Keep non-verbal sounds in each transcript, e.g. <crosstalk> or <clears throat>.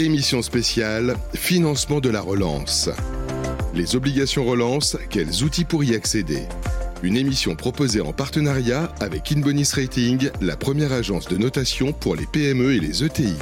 Émission spéciale Financement de la relance. Les obligations relance, quels outils pour y accéder? Une émission proposée en partenariat avec Inbonis Rating, la première agence de notation pour les PME et les ETI.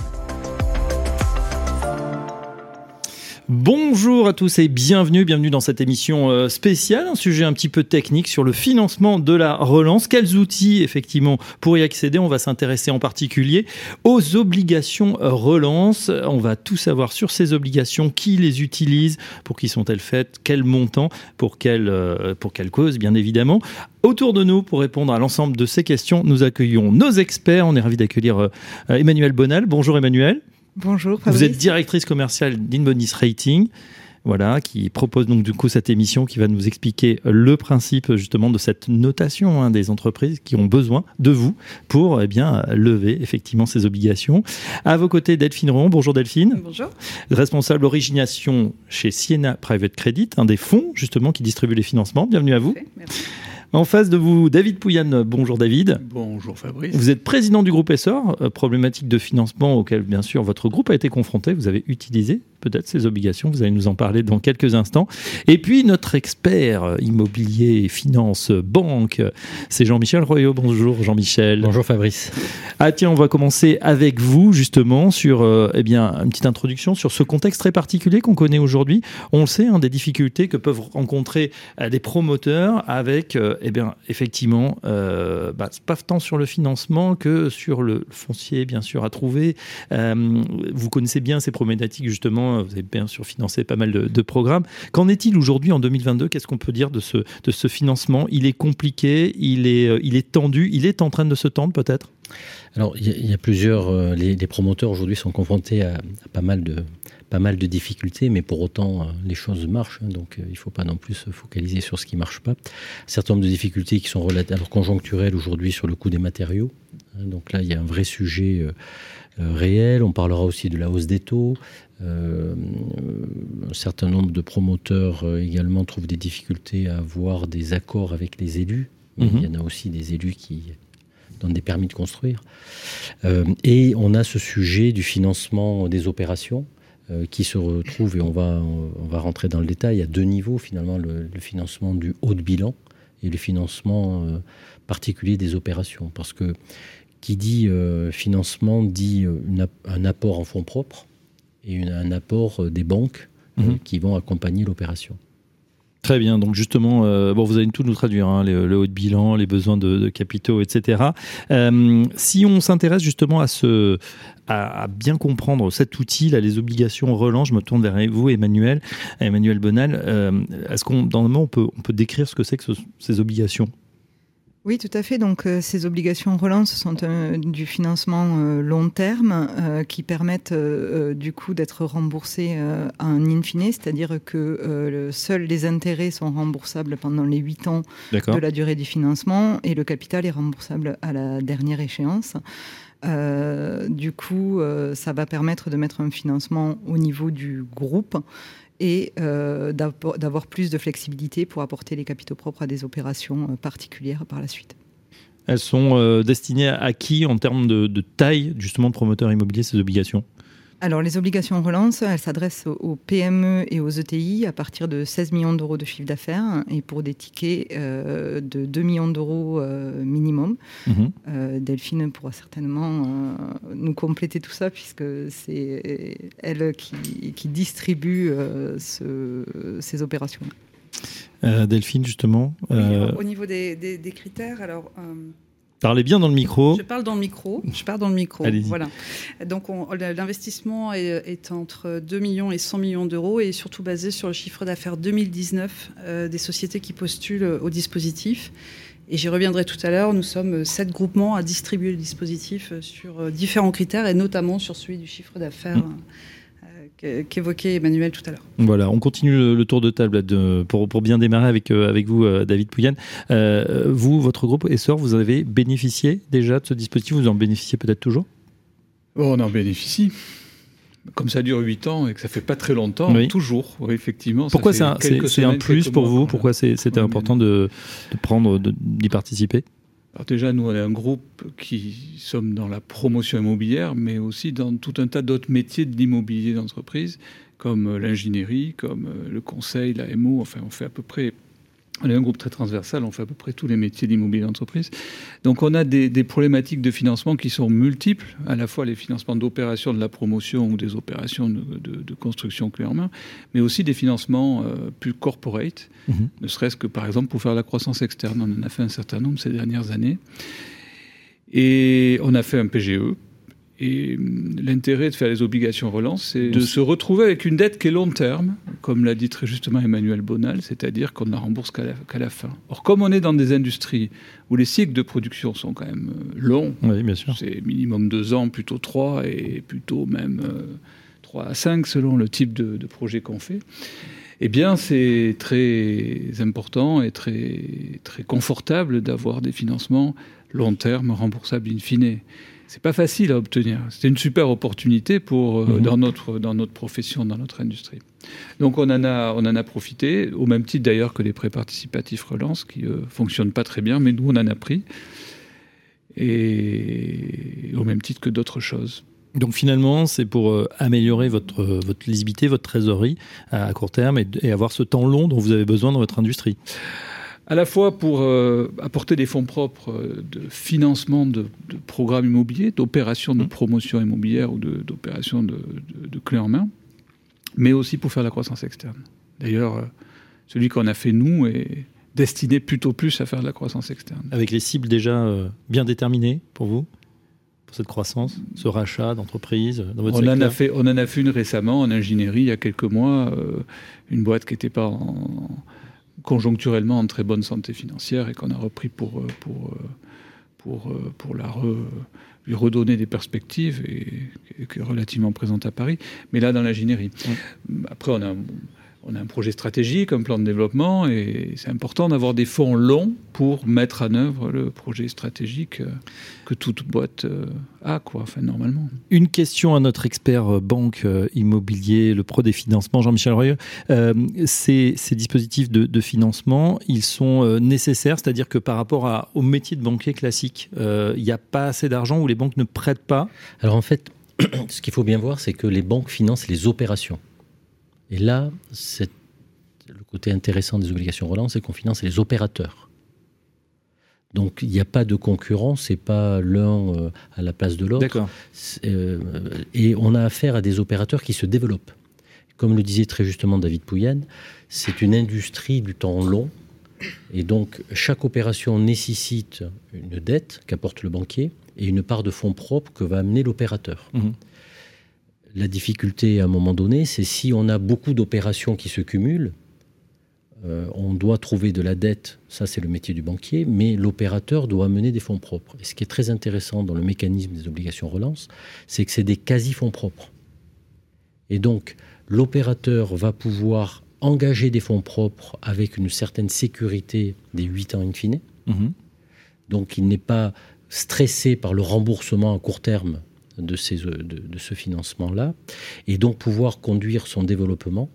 Bonjour à tous et bienvenue, bienvenue dans cette émission euh, spéciale, un sujet un petit peu technique sur le financement de la relance. Quels outils effectivement pour y accéder? On va s'intéresser en particulier aux obligations euh, relance. On va tout savoir sur ces obligations, qui les utilise, pour qui sont-elles faites, quel montant, pour quelle, euh, pour quelle cause bien évidemment. Autour de nous, pour répondre à l'ensemble de ces questions, nous accueillons nos experts. On est ravi d'accueillir Emmanuel Bonal. Bonjour Emmanuel. Bonjour, Vous êtes directrice commerciale d'Inbonis Rating. Voilà, qui propose donc du coup cette émission qui va nous expliquer le principe justement de cette notation hein, des entreprises qui ont besoin de vous pour eh bien lever effectivement ces obligations. À vos côtés, Delphine Rouen. Bonjour Delphine, Bonjour. responsable origination chez Siena Private Credit, un des fonds justement qui distribue les financements. Bienvenue à vous. Merci. En face de vous, David Pouyanne. Bonjour David. Bonjour Fabrice. Vous êtes président du groupe Essor, euh, problématique de financement auquel bien sûr votre groupe a été confronté. Vous avez utilisé peut-être ces obligations, vous allez nous en parler dans quelques instants. Et puis notre expert euh, immobilier, finance, banque, c'est Jean-Michel Royot. Bonjour Jean-Michel. Bonjour Fabrice. Ah tiens, on va commencer avec vous justement sur euh, eh bien une petite introduction sur ce contexte très particulier qu'on connaît aujourd'hui. On le sait, hein, des difficultés que peuvent rencontrer euh, des promoteurs avec euh, eh bien effectivement euh, bah, pas tant sur le financement que sur le foncier bien sûr à trouver. Euh, vous connaissez bien ces problématiques justement. Vous avez bien sûr financé pas mal de, programmes. Qu'en est-il aujourd'hui en 2022 Qu'est-ce qu'on peut dire de ce de ce financement? Il est compliqué, il est euh, il est tendu, il est en train de se tendre peut-être? Alors il y, a- plusieurs. euh, les, promoteurs aujourd'hui sont confrontés à pas mal de pas mal de difficultés, mais pour autant euh, les choses marchent. hein, donc euh, il ne faut pas non plus se focaliser sur ce qui marche pas. Un certain nombre de difficultés qui sont relatives, alors conjoncturelles aujourd'hui sur le coût des matériaux. hein, donc là il y a un vrai sujet euh, réel. On parlera aussi de la hausse des taux. Euh, un certain nombre de promoteurs euh, également trouvent des difficultés à avoir des accords avec les élus. Mais Mhm. Il y en a aussi des élus qui donnent des permis de construire. Euh, et on a ce sujet du financement des opérations qui se retrouve, et on va, on va rentrer dans le détail, à deux niveaux finalement, le, le financement du haut de bilan et le financement euh, particulier des opérations. Parce que qui dit euh, financement dit euh, une un apport en fonds propres et une- un apport euh, des banques euh, Mhm. qui vont accompagner l'opération. Très bien. Donc justement, euh, bon, vous allez tout nous traduire, hein, le, le haut de bilan, les besoins de, capitaux, etc. Euh, si on s'intéresse justement à ce, à, bien comprendre cet outil, là, les obligations relance, je me tourne vers vous, Emmanuel, Emmanuel Bonal. Euh, Est-ce qu'on, dans on peut, on peut décrire ce que c'est que ce- ces obligations? Oui, tout à fait. Donc, euh, ces obligations relance sont euh, du financement euh, long terme qui permettent du coup d'être remboursés à un in fine, c'est-à-dire que le- seuls les intérêts sont remboursables pendant les 8 ans de la durée du financement et le capital est remboursable à la dernière échéance. Du coup, ça va permettre de mettre un financement au niveau du groupe et euh, d'avoir plus de flexibilité pour apporter les capitaux propres à des opérations euh, particulières par la suite. Elles sont euh, destinées à qui en termes de, de taille, justement, de promoteurs immobiliers, ces obligations? Alors, les obligations relance, elles s'adressent aux- PME et aux ETI à partir de 16 millions d'euros de chiffre d'affaires et pour des tickets euh, de 2 millions d'euros euh, minimum. Mhm. Euh, Delphine pourra certainement euh, nous compléter tout ça puisque c'est elle qui, qui distribue euh, ce- ces opérations. Euh, Delphine, justement, Oui, au niveau des, des- des critères, alors euh, parlez bien dans le micro. je parle dans le micro. Je parle dans le micro. Allez-y. Voilà. Donc on- l'investissement est, est entre 2 millions et 100 millions d'euros et surtout basé sur le chiffre d'affaires 2019 euh, des sociétés qui postulent au dispositif. Et j'y reviendrai tout à l'heure. Nous sommes sept groupements à distribuer le dispositif sur euh, différents critères et notamment sur celui du chiffre d'affaires. Mmh. Qu'évoquait Emmanuel tout à l'heure. Voilà, on continue le, tour de table de, pour, pour bien démarrer avec, euh, avec vous, euh, David Pouyanne. Euh, vous, votre groupe Essor, vous avez bénéficié déjà de ce dispositif Vous en bénéficiez peut-être toujours? Bon, on en bénéficie. Comme ça dure 8 ans et que ça fait pas très longtemps, Oui. toujours, oui, effectivement. Pourquoi c'est un, plus pour vous? Pourquoi c'est- c'était important de, de prendre, de- d'y participer? Alors déjà, nous, on est un groupe qui sommes dans la promotion immobilière, mais aussi dans tout un tas d'autres métiers de l'immobilier d'entreprise, comme l'ingénierie, comme le conseil, la MO. Enfin, on fait à peu près on est un groupe très transversal, on fait à peu près tous les métiers d'immobilier d'entreprise. Donc on a des, problématiques de financement qui sont multiples, à la fois les financements d'opérations de la promotion ou des opérations de, construction clé en main, mais aussi des financements euh, plus corporate, mhm. ne serait-ce que par exemple pour faire la croissance externe. On en a fait un certain nombre ces dernières années. Et on a fait un PGE, et hum, l'intérêt de faire les obligations relance, c'est de se retrouver avec une dette qui est long terme, comme l'a dit très justement Emmanuel Bonal, c'est-à-dire qu'on ne la rembourse qu'à la, fin. Or, comme on est dans des industries où les cycles de production sont quand même euh, longs, c'est minimum deux ans, plutôt trois, et plutôt même euh, trois à cinq selon le type de, projet qu'on fait, eh bien, c'est très important et très, très confortable d'avoir des financements long terme remboursables in fine c'est pas facile à obtenir. C'est une super opportunité pour euh, mhm. dans notre dans notre profession, dans notre industrie. Donc on en a on en a profité au même titre d'ailleurs que les prêts participatifs relance qui ne fonctionnent pas très bien, mais nous on en a pris et au même titre que d'autres choses. Donc finalement, c'est pour euh, améliorer votre, votre lisibilité, votre trésorerie à court terme et avoir ce temps long dont vous avez besoin dans votre industrie à la fois pour euh, apporter des fonds propres euh, de financement de, programmes immobiliers, d'opérations de mmh. promotion immobilière ou d'opérations de, de, clés en main, mais aussi pour faire la croissance externe. D'ailleurs, euh, celui qu'on a fait nous est destiné plutôt plus à faire de la croissance externe. Avec les cibles déjà bien déterminées pour vous pour cette croissance, ce rachat d'entreprise dans votre on en a fait, On en a fait une récemment en ingénierie il y a quelques mois, une boîte qui n'était pas en, conjoncturellement en très bonne santé financière et qu'on a repris pour, euh, pour, euh, pour, euh, pour la lui redonner des perspectives et, qui est relativement présente à Paris, mais là dans l'ingénierie. Après, on a on a un projet stratégique, un plan de développement, et c'est important d'avoir des fonds longs pour mettre en œuvre le projet stratégique euh, que toute boîte euh, a, quoi, enfin, normalement. Une question à notre expert euh, banque immobilier, le pro des financements, Jean-Michel Royeux. ces, dispositifs de, financement, ils sont nécessaires, c'est-à-dire que par rapport au métier de banquier classique, il n'y a pas assez d'argent ou les banques ne prêtent pas? Alors en fait, <clears throat> ce qu'il faut bien voir, c'est que les banques financent les opérations. Et là, c'est le côté intéressant des obligations relance, c'est qu'on finance les opérateurs. Donc il n'y a pas de concurrence, c'est pas l'un euh, à la place de l'autre. Euh, et on a affaire à des opérateurs qui se développent. Comme le disait très justement David Pouyanne, c'est une industrie du temps long. Et donc chaque opération nécessite une dette qu'apporte le banquier et une part de fonds propres que va amener l'opérateur. Mmh. La difficulté à un moment donné, c'est si on a beaucoup d'opérations qui se cumulent, euh, on doit trouver de la dette, ça c'est le métier du banquier, mais l'opérateur doit amener des fonds propres. Et ce qui est très intéressant dans le mécanisme des obligations relance, c'est que c'est des quasi-fonds propres. Et donc, l'opérateur va pouvoir engager des fonds propres avec une certaine sécurité des 8 ans in fine. Mhm. Donc, il n'est pas stressé par le remboursement à court terme de, ces, de, ce financement-là, et donc pouvoir conduire son développement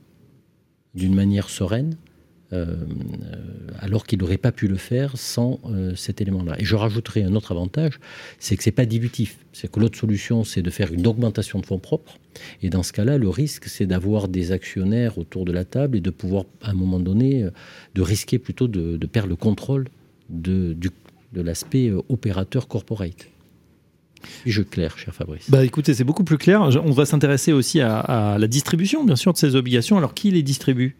d'une manière sereine, euh, alors qu'il n'aurait pas pu le faire sans euh, cet élément-là. Et je rajouterai un autre avantage, c'est que c'est pas dilutif. C'est que l'autre solution, c'est de faire une augmentation de fonds propres. Et dans ce cas-là, le risque, c'est d'avoir des actionnaires autour de la table et de pouvoir, à un moment donné, euh, de risquer plutôt de, perdre le contrôle de, de l'aspect opérateur corporate. Je clair, cher Fabrice. Bah écoutez, c'est beaucoup plus clair. On va s'intéresser aussi à, la distribution, bien sûr, de ces obligations. Alors, qui les distribue?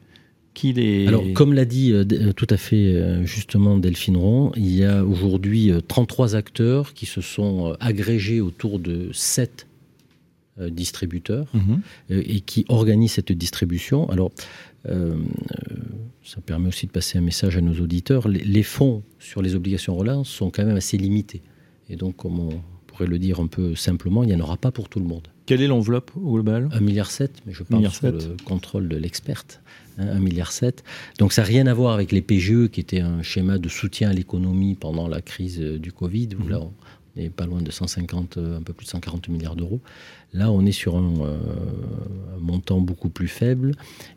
Qui les... Alors, comme l'a dit euh, euh, tout à fait euh, justement Delphine Ron, il y a aujourd'hui 33 acteurs qui se sont agrégés autour de 7 distributeurs mhm. et qui organisent cette distribution. Alors, ça permet aussi de passer un message à nos auditeurs. Les, les fonds sur les obligations relance sont quand même assez limités. Et donc, comme on, le dire un peu simplement, il n'y en aura pas pour tout le monde. Quelle est l'enveloppe au global? 1,7 milliard, mais je parle sous le contrôle de l'experte. 1,7 hein, milliard. Donc ça n'a rien à voir avec les PGE, qui était un schéma de soutien à l'économie pendant la crise euh, du Covid, où mhm. là on n'est pas loin de 150, euh, un peu plus de 140 milliards d'euros. Là, on est sur un, montant beaucoup plus faible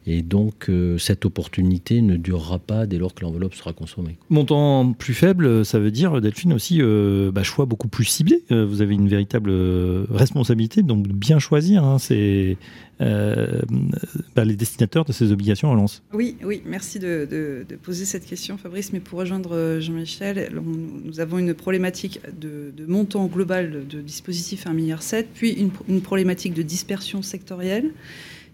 et donc cette opportunité ne durera pas dès lors que l'enveloppe sera consommée. Montant plus faible, ça veut dire, Delphine, aussi bah, choix beaucoup plus ciblé. vous avez une véritable responsabilité, donc bien choisir. Hein, c'est euh, bah, les destinateurs de ces obligations relance Oui, oui, merci de, poser cette question, Fabrice. Mais pour rejoindre euh, Jean-Michel, nous avons une problématique de, montant global de dispositifs à 1,7 milliard, puis une, une problématique de dispersion sectorielle.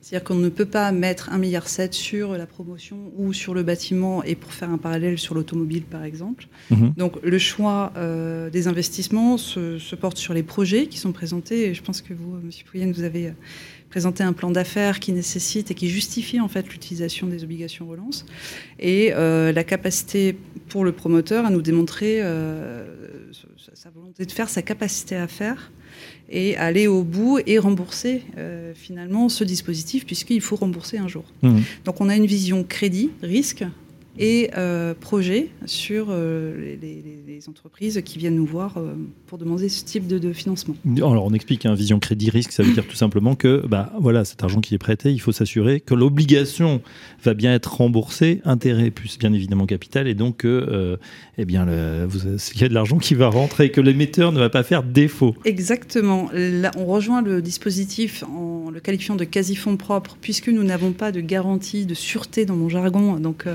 C'est-à-dire qu'on ne peut pas mettre 1,7 milliard sur la promotion ou sur le bâtiment et pour faire un parallèle sur l'automobile, par exemple. Mhm. Donc le choix euh, des investissements se, porte sur les projets qui sont présentés. Et je pense que vous, M. Pouyen, vous avez présenter un plan d'affaires qui nécessite et qui justifie en fait l'utilisation des obligations relance et euh, la capacité pour le promoteur à nous démontrer euh, sa volonté de faire, sa capacité à faire et aller au bout et rembourser euh, finalement ce dispositif puisqu'il faut rembourser un jour. Mmh. Donc on a une vision crédit, risque et euh, projet sur euh, les, entreprises qui viennent nous voir euh, pour demander ce type de, financement. Alors on explique, un hein, vision crédit risque, ça veut dire tout simplement que bah, voilà, cet argent qui est prêté, il faut s'assurer que l'obligation va bien être remboursée, intérêt plus bien évidemment capital, et donc que eh bien, il y a de l'argent qui va rentrer et que l'émetteur ne va pas faire défaut. Exactement. Là, on rejoint le dispositif en le qualifiant de quasi-fonds propres, puisque nous n'avons pas de garantie de sûreté dans mon jargon, donc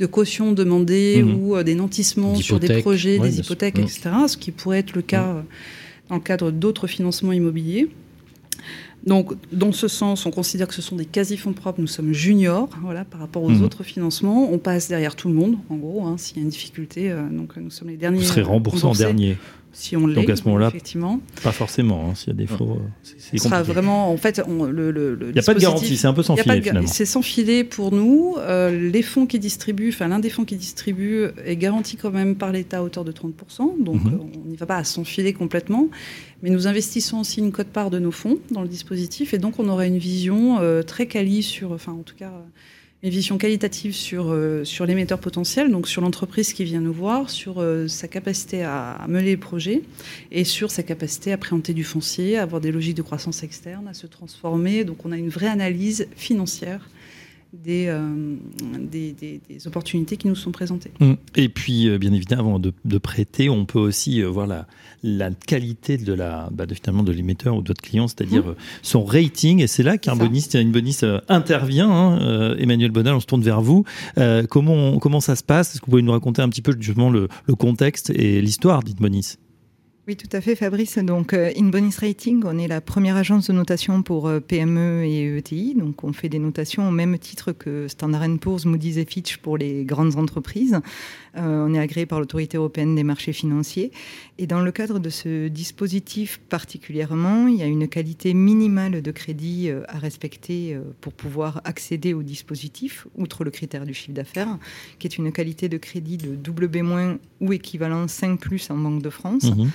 de caution demandée mhm. ou euh, des nantissements sur des projets, des hypothèques, etc. Ce qui pourrait être le cas euh, dans le cadre d'autres financements immobiliers. Donc, dans ce sens, on considère que ce sont des quasi-fonds propres. Nous sommes juniors, voilà, par rapport aux mhm. autres financements. On passe derrière tout le monde, en gros, hein, s'il y a une difficulté. Euh, donc, nous sommes les derniers. Vous serez remboursé en dernier si on l'est. Donc à ce moment-là, effectivement. Pas forcément, hein, s'il y a des faux. Ce sera vraiment, en fait, le, Il n'y a pas de garantie, c'est un peu sans filet finalement. C'est sans filet pour nous. Euh, les fonds qui distribuent, enfin l'un des fonds qui distribue est garanti quand même par l'État à hauteur de 30%, donc mhm. on n'y va pas à sans filet complètement. Mais nous investissons aussi une cote-part de nos fonds dans le dispositif et donc on aura une vision euh, très quali sur, enfin en tout cas une vision qualitative sur, euh, sur l'émetteur potentiel, donc sur l'entreprise qui vient nous voir, sur euh, sa capacité à, mener les projets et sur sa capacité à présenter du foncier, à avoir des logiques de croissance externe, à se transformer. Donc on a une vraie analyse financière euh, des, des, des, opportunités qui nous sont présentées. Mmh. Et puis, euh, bien évidemment, avant de, de, prêter, on peut aussi euh, voir la, la qualité de la, bah, de, finalement de l'émetteur ou de votre client, c'est-à-dire mmh. son rating. Et c'est là qu'un boniste, une boniste intervient. Hein, Emmanuel Bonal, on se tourne vers vous. comment, comment ça se passe? Est-ce que vous pouvez nous raconter un petit peu justement le, le contexte et l'histoire d'Inbonis oui, tout à fait, Fabrice. Donc, euh, Inbonis Rating, on est la première agence de notation pour euh, PME et ETI. Donc, on fait des notations au même titre que Standard Poor's, Moody's et Fitch pour les grandes entreprises. Euh, on est agréé par l'autorité européenne des marchés financiers. Et dans le cadre de ce dispositif particulièrement, il y a une qualité minimale de crédit à respecter pour pouvoir accéder au dispositif, outre le critère du chiffre d'affaires, qui est une qualité de crédit de WB- ou équivalent 5 en Banque de France. Mmh.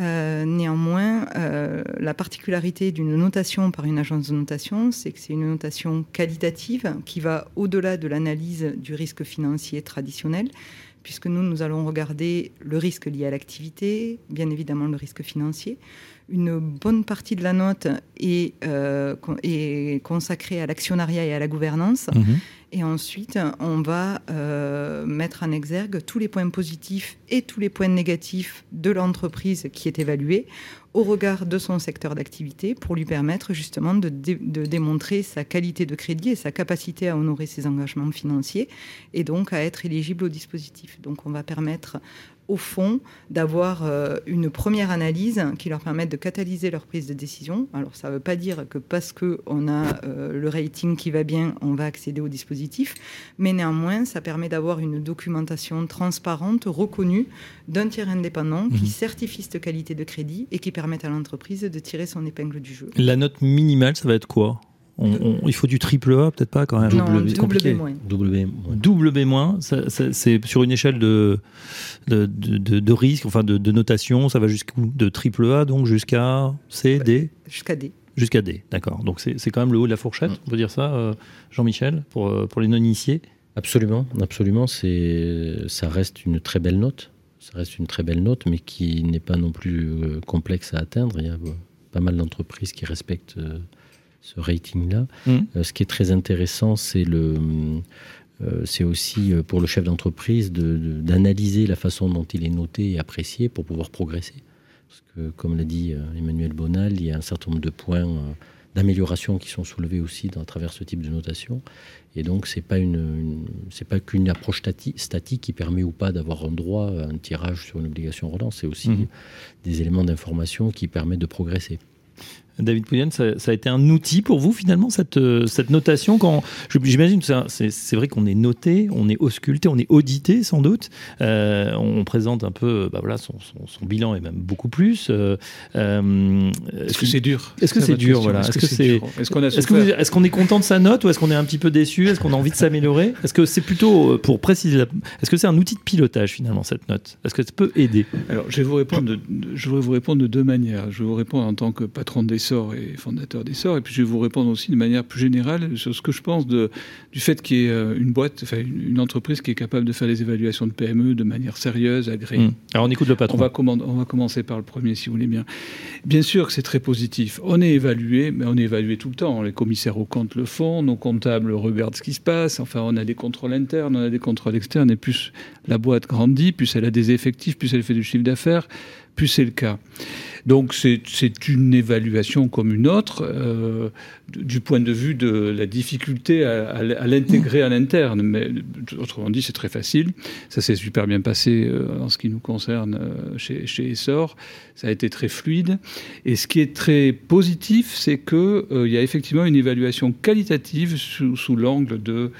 Euh, néanmoins, euh, la particularité d'une notation par une agence de notation, c'est que c'est une notation qualitative qui va au-delà de l'analyse du risque financier traditionnel, puisque nous, nous allons regarder le risque lié à l'activité, bien évidemment le risque financier. Une bonne partie de la note est, euh, consacrée à l'actionnariat et à la gouvernance. Mhm. Et ensuite, on va euh, mettre en exergue tous les points positifs et tous les points négatifs de l'entreprise qui est évaluée au regard de son secteur d'activité pour lui permettre justement de, de, démontrer sa qualité de crédit et sa capacité à honorer ses engagements financiers et donc à être éligible au dispositif. Donc on va permettre au fond, d'avoir euh, une première analyse qui leur permette de catalyser leur prise de décision. Alors, ça ne veut pas dire que parce qu'on a euh, le rating qui va bien, on va accéder au dispositif, mais néanmoins, ça permet d'avoir une documentation transparente, reconnue, d'un tiers indépendant qui mmh. certifie cette qualité de crédit et qui permet à l'entreprise de tirer son épingle du jeu. La note minimale, ça va être quoi? Il faut du triple A, peut-être pas quand même. Non, double, compliqué. W-. Double B-, c'est sur une échelle de, de, de, risque, enfin de, notation, ça va jusqu'où? De triple A, donc jusqu'à C, D? Jusqu'à D. Jusqu'à D, d'accord. Donc c'est quand même le haut de la fourchette, mm. on peut dire ça, euh, Jean-Michel, pour, euh, pour les non-initiés? Absolument, absolument. Ça reste une très belle note. Ça reste une très belle note, mais qui n'est pas non plus euh, complexe à atteindre. Il y a pas mal d'entreprises qui respectent ce rating-là. Mmh. ce qui est très intéressant, c'est le c'est aussi pour le chef d'entreprise d'analyser la façon dont il est noté et apprécié pour pouvoir progresser. Parce que, comme l'a dit Emmanuel Bonal, il y a un certain nombre de points d'amélioration qui sont soulevés aussi à travers ce type de notation. Et donc, ce n'est pas, une, pas qu'une approche statique qui permet ou pas d'avoir un droit à un tirage sur une obligation relance. C'est aussi mmh. des éléments d'information qui permettent de progresser. David Poulian, ça, a été un outil pour vous finalement cette, euh, cette notation quand j'imagine c'est vrai qu'on est noté, on est ausculté, on est audité sans doute. Euh, on présente un peu, bah voilà, son, bilan et même beaucoup plus. Euh, est-ce que c'est dur? Est-ce que c'est dur voilà Est-ce que c'est est-ce qu'on est, content de sa note ou est-ce qu'on est un petit peu déçu? Est-ce qu'on a envie de s'améliorer? Est-ce que c'est plutôt pour préciser Est-ce que c'est un outil de pilotage finalement cette note? Est-ce que ça peut aider? Alors je vais vous répondre. De, je voudrais vous répondre de deux manières. Je vais vous répondre en tant que patron et fondateur d'Essor. Et puis je vais vous répondre aussi de manière plus générale sur ce que je pense de, du fait qu'il y ait euh, une boîte, enfin une entreprise qui est capable de faire des évaluations de PME de manière sérieuse, agréée. Mmh. Alors on écoute le patron. On va, on va commencer par le premier si vous voulez bien. Bien sûr que c'est très positif. On est évalué, mais on est évalué tout le temps. Les commissaires aux comptes le font, nos comptables regardent ce qui se passe. Enfin, on a des contrôles internes, on a des contrôles externes. Et plus la boîte grandit, plus elle a des effectifs, plus elle fait du chiffre d'affaires, plus c'est le cas. Donc c'est une évaluation comme une autre euh, du point de vue de la difficulté à, l'intégrer à l'interne. Mais autrement dit, c'est très facile. Ça s'est super bien passé euh, en ce qui nous concerne euh, chez, chez Essor. Ça a été très fluide. Et ce qui est très positif, c'est qu'il y a effectivement une évaluation qualitative sous l'angle de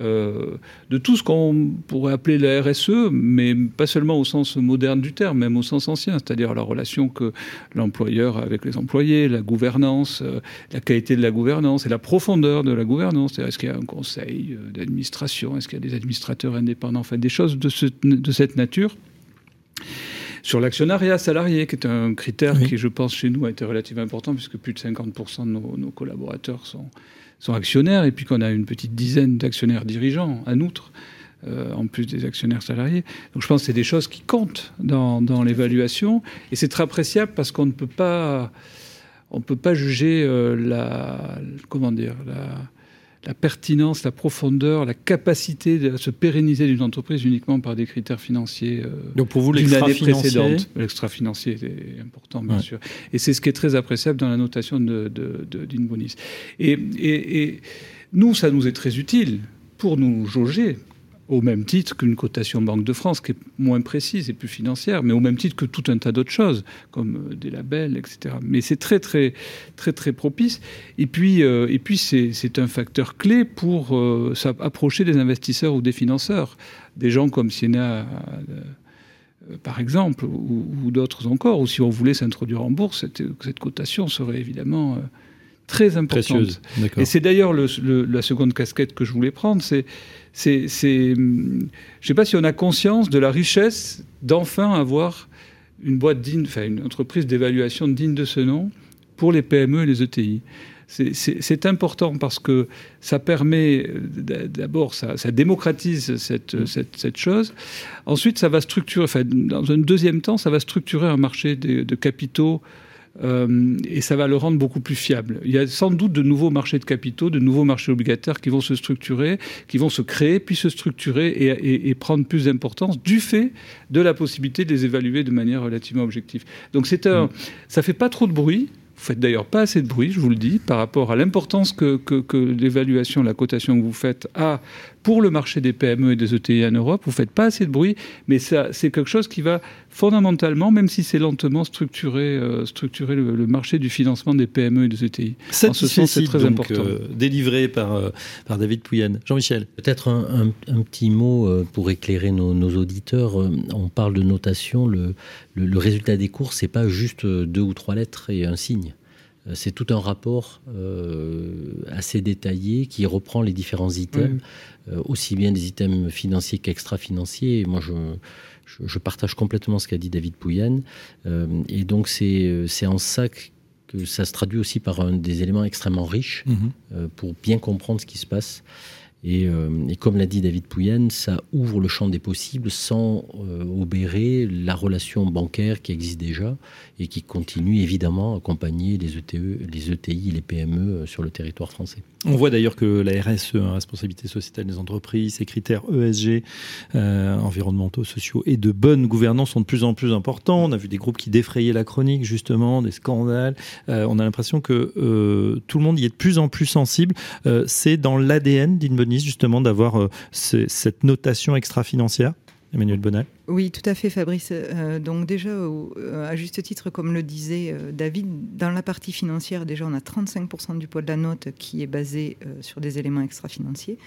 euh, de tout ce qu'on pourrait appeler la RSE, mais pas seulement au sens moderne du terme, même au sens ancien, c'est-à-dire la relation que l'employeur a avec les employés, la gouvernance, euh, la qualité de la gouvernance et la profondeur de la gouvernance. Est-ce qu'il y a un conseil euh, d'administration Est-ce qu'il y a des administrateurs indépendants Enfin, des choses de, de cette nature sur l'actionnariat salarié, qui est un critère qui, je pense, chez nous a été relativement important, puisque plus de 50% de nos, collaborateurs sont, sont actionnaires, et puis qu'on a une petite dizaine d'actionnaires dirigeants, à outre, euh, en plus des actionnaires salariés. Donc je pense que c'est des choses qui comptent dans, dans l'évaluation, et c'est très appréciable parce qu'on ne peut pas, on peut pas juger euh, la, comment dire, la pertinence, la profondeur, la capacité de se pérenniser d'une entreprise uniquement par des critères financiers. Euh, Donc pour vous, l'extra financier, l'extra financier est important, bien sûr. Et c'est ce qui est très appréciable dans la notation de, de, d'Inbonis. Et, et, et nous, ça nous est très utile pour nous jauger, au même titre qu'une cotation Banque de France, qui est moins précise et plus financière, mais au même titre que tout un tas d'autres choses, comme euh, des labels, etc. Mais c'est très, très, très, très propice. Et puis, euh, et puis c'est un facteur clé pour euh, approcher des investisseurs ou des financeurs. Des gens comme Siena par exemple, ou, d'autres encore, ou si on voulait s'introduire en bourse, cette, cette cotation serait évidemment très importante. Et c'est d'ailleurs la seconde casquette que je voulais prendre, c'est c'est, je ne sais pas si on a conscience de la richesse d'enfin avoir une boîte digne, enfin une entreprise d'évaluation digne de ce nom pour les PME et les ETI. C'est important parce que ça permet, d'abord, ça, démocratise cette, mmh. cette, cette, chose. Ensuite, ça va structurer, enfin, dans un deuxième temps, ça va structurer un marché de, de capitaux euh, et ça va le rendre beaucoup plus fiable. Il y a sans doute de nouveaux marchés de capitaux, de nouveaux marchés obligataires qui vont se structurer, qui vont se créer, puis se structurer et, et, prendre plus d'importance du fait de la possibilité de les évaluer de manière relativement objective. Donc c'est un, mmh. ça fait pas trop de bruit, vous faites d'ailleurs pas assez de bruit, je vous le dis, par rapport à l'importance que, que, l'évaluation, la cotation que vous faites a pour le marché des PME et des ETI en Europe. Vous faites pas assez de bruit, mais ça, c'est quelque chose qui va fondamentalement, même si c'est lentement, structurer, euh, structurer le, marché du financement des PME et des ETI. en ce sens, c'est très important. Euh, délivré par, euh, par David Pouyanne. Jean-Michel. Peut-être un, un, petit mot pour éclairer nos, nos, auditeurs. On parle de notation. Le, le, le résultat des cours, c'est pas juste deux ou trois lettres et un signe. Euh, c'est tout un rapport euh, assez détaillé qui reprend les différents items, euh, aussi bien des items financiers qu'extra-financiers. Moi, je, je, partage complètement ce qu'a dit David Pouyanne. et donc, c'est en ça que ça se traduit aussi par un des éléments extrêmement riches mhm. pour bien comprendre ce qui se passe. Et, comme l'a dit David Pouyen, ça ouvre le champ des possibles sans obérer la relation bancaire qui existe déjà et qui continue évidemment à accompagner les, ETE, les ETI et les PME sur le territoire français. On voit d'ailleurs que la RSE, hein, responsabilité sociétale des entreprises, ces critères ESG, euh, environnementaux, sociaux et de bonne gouvernance sont de plus en plus importants. On a vu des groupes qui défrayaient la chronique, justement, des scandales. Euh, on a l'impression que euh, tout le monde y est de plus en plus sensible. C'est dans l'ADN justement, d'avoir cette notation extra-financière. Emmanuel Bonal oui, tout à fait, Fabrice. Euh, donc déjà, euh, à juste titre, comme le disait euh, David, dans la partie financière, déjà, on a 35% du poids de la note qui est basé sur des éléments extra-financiers.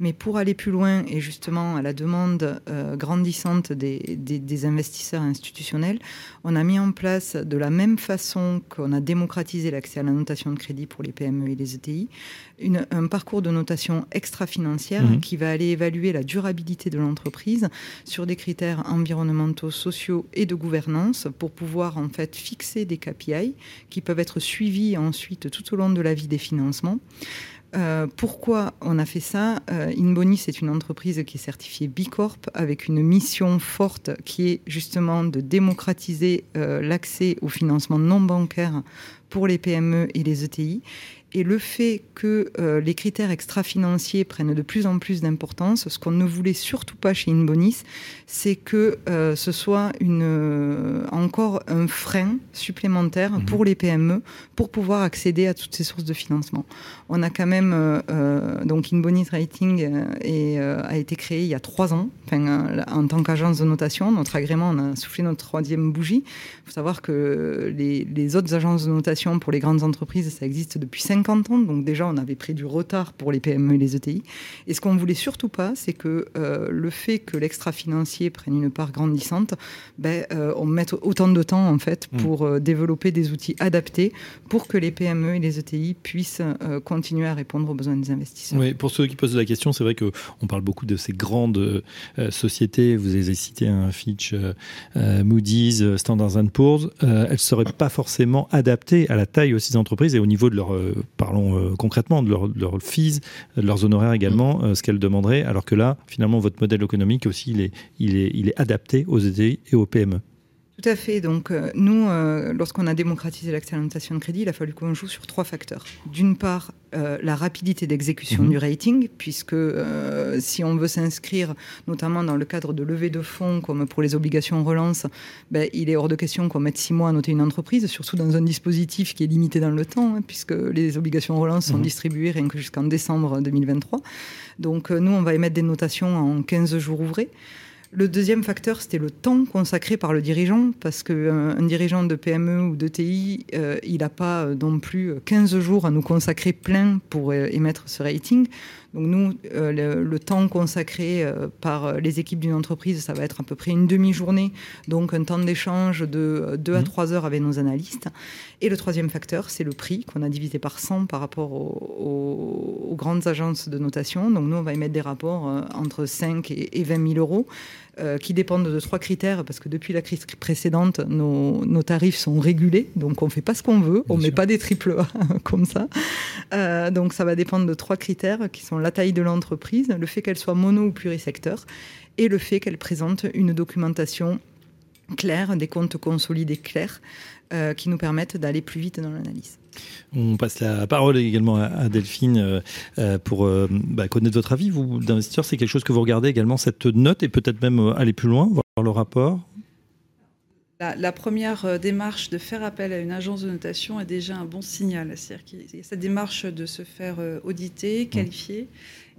Mais pour aller plus loin, et justement à la demande grandissante des, des, investisseurs institutionnels, on a mis en place, de la même façon qu'on a démocratisé l'accès à la notation de crédit pour les PME et les ETI, une, un parcours de notation extra-financière mmh. qui va aller évaluer la durabilité de l'entreprise sur des critères environnementaux, sociaux et de gouvernance pour pouvoir en fait fixer des KPI qui peuvent être suivis ensuite tout au long de la vie des financements. Euh, pourquoi on a fait ça? Euh, Inbonis est une entreprise qui est certifiée Bicorp avec une mission forte qui est justement de démocratiser euh, l'accès au financement non bancaire pour les PME et les ETI et le fait que euh, les critères extra-financiers prennent de plus en plus d'importance, ce qu'on ne voulait surtout pas chez Inbonis, c'est que euh, ce soit une, euh, encore un frein supplémentaire mhm. pour les PME pour pouvoir accéder à toutes ces sources de financement. On a quand même, donc Inbonis Rating a été créé il y a trois ans, en tant qu'agence de notation. Notre agrément, on a soufflé notre troisième bougie. Il faut savoir que les, les autres agences de notation pour les grandes entreprises, ça existe depuis cinq donc déjà on avait pris du retard pour les PME et les ETI. Et ce qu'on voulait surtout pas, c'est que euh, le fait que l'extra-financier prenne une part grandissante, ben, euh, on mette autant de temps en fait mm. pour euh, développer des outils adaptés pour que les PME et les ETI puissent continuer à répondre aux besoins des investisseurs. Oui, pour ceux qui posent la question, c'est vrai qu'on parle beaucoup de ces grandes sociétés. Vous avez cité un Fitch, Moody's, Standard Poor's. elles ne seraient pas forcément adaptées à la taille aussi des entreprises et au niveau de leur parlons euh, concrètement de leurs leur fees, de leurs honoraires également, mm. euh, ce qu'elles demanderaient, alors que là, finalement, votre modèle économique aussi, il est, il est, il est adapté aux ETI et aux PME. Tout à fait. Donc, euh, nous, euh, lorsqu'on a démocratisé l'accès à de crédit, il a fallu qu'on joue sur trois facteurs. D'une part, euh, la rapidité d'exécution mhm. du rating, puisque si on veut s'inscrire, notamment dans le cadre de levée de fonds, comme pour les obligations relance, ben, il est hors de question qu'on mette six mois à noter une entreprise, surtout dans un dispositif qui est limité dans le temps, hein, puisque les obligations relance sont mhm. distribuées rien que jusqu'en décembre 2023. Donc, nous, on va émettre des notations en 15 jours ouvrés. Le deuxième facteur, c'était le temps consacré par le dirigeant, parce qu'un euh, dirigeant de PME ou de TI, euh, il n'a pas euh, non plus 15 jours à nous consacrer plein pour émettre ce rating. Donc nous, le, temps consacré par les équipes d'une entreprise, ça va être à peu près une demi-journée, donc un temps d'échange de 2 à 3 mmh. heures avec nos analystes. Et le troisième facteur, c'est le prix qu'on a divisé par 100 par rapport aux, aux, grandes agences de notation. Donc nous, on va émettre des rapports entre 5 et 20 000 euros. Euh, qui dépendent de trois critères, parce que depuis la crise précédente, nos, tarifs sont régulés, donc on ne fait pas ce qu'on veut, on ne met pas des triple A <laughs> comme ça. Euh, donc ça va dépendre de trois critères, qui sont la taille de l'entreprise, le fait qu'elle soit mono ou plurisecteur, et le fait qu'elle présente une documentation claire, des comptes consolidés clairs, euh, qui nous permettent d'aller plus vite dans l'analyse. On passe la parole également à Delphine euh, euh, pour bah, connaître votre avis. Vous, d'investisseur, c'est quelque chose que vous regardez également, cette note, et peut-être même aller plus loin, voir le rapport la, première démarche de faire appel à une agence de notation est déjà un bon signal. C'est-à-dire qu'il y a cette démarche de se faire auditer, mmh. qualifier.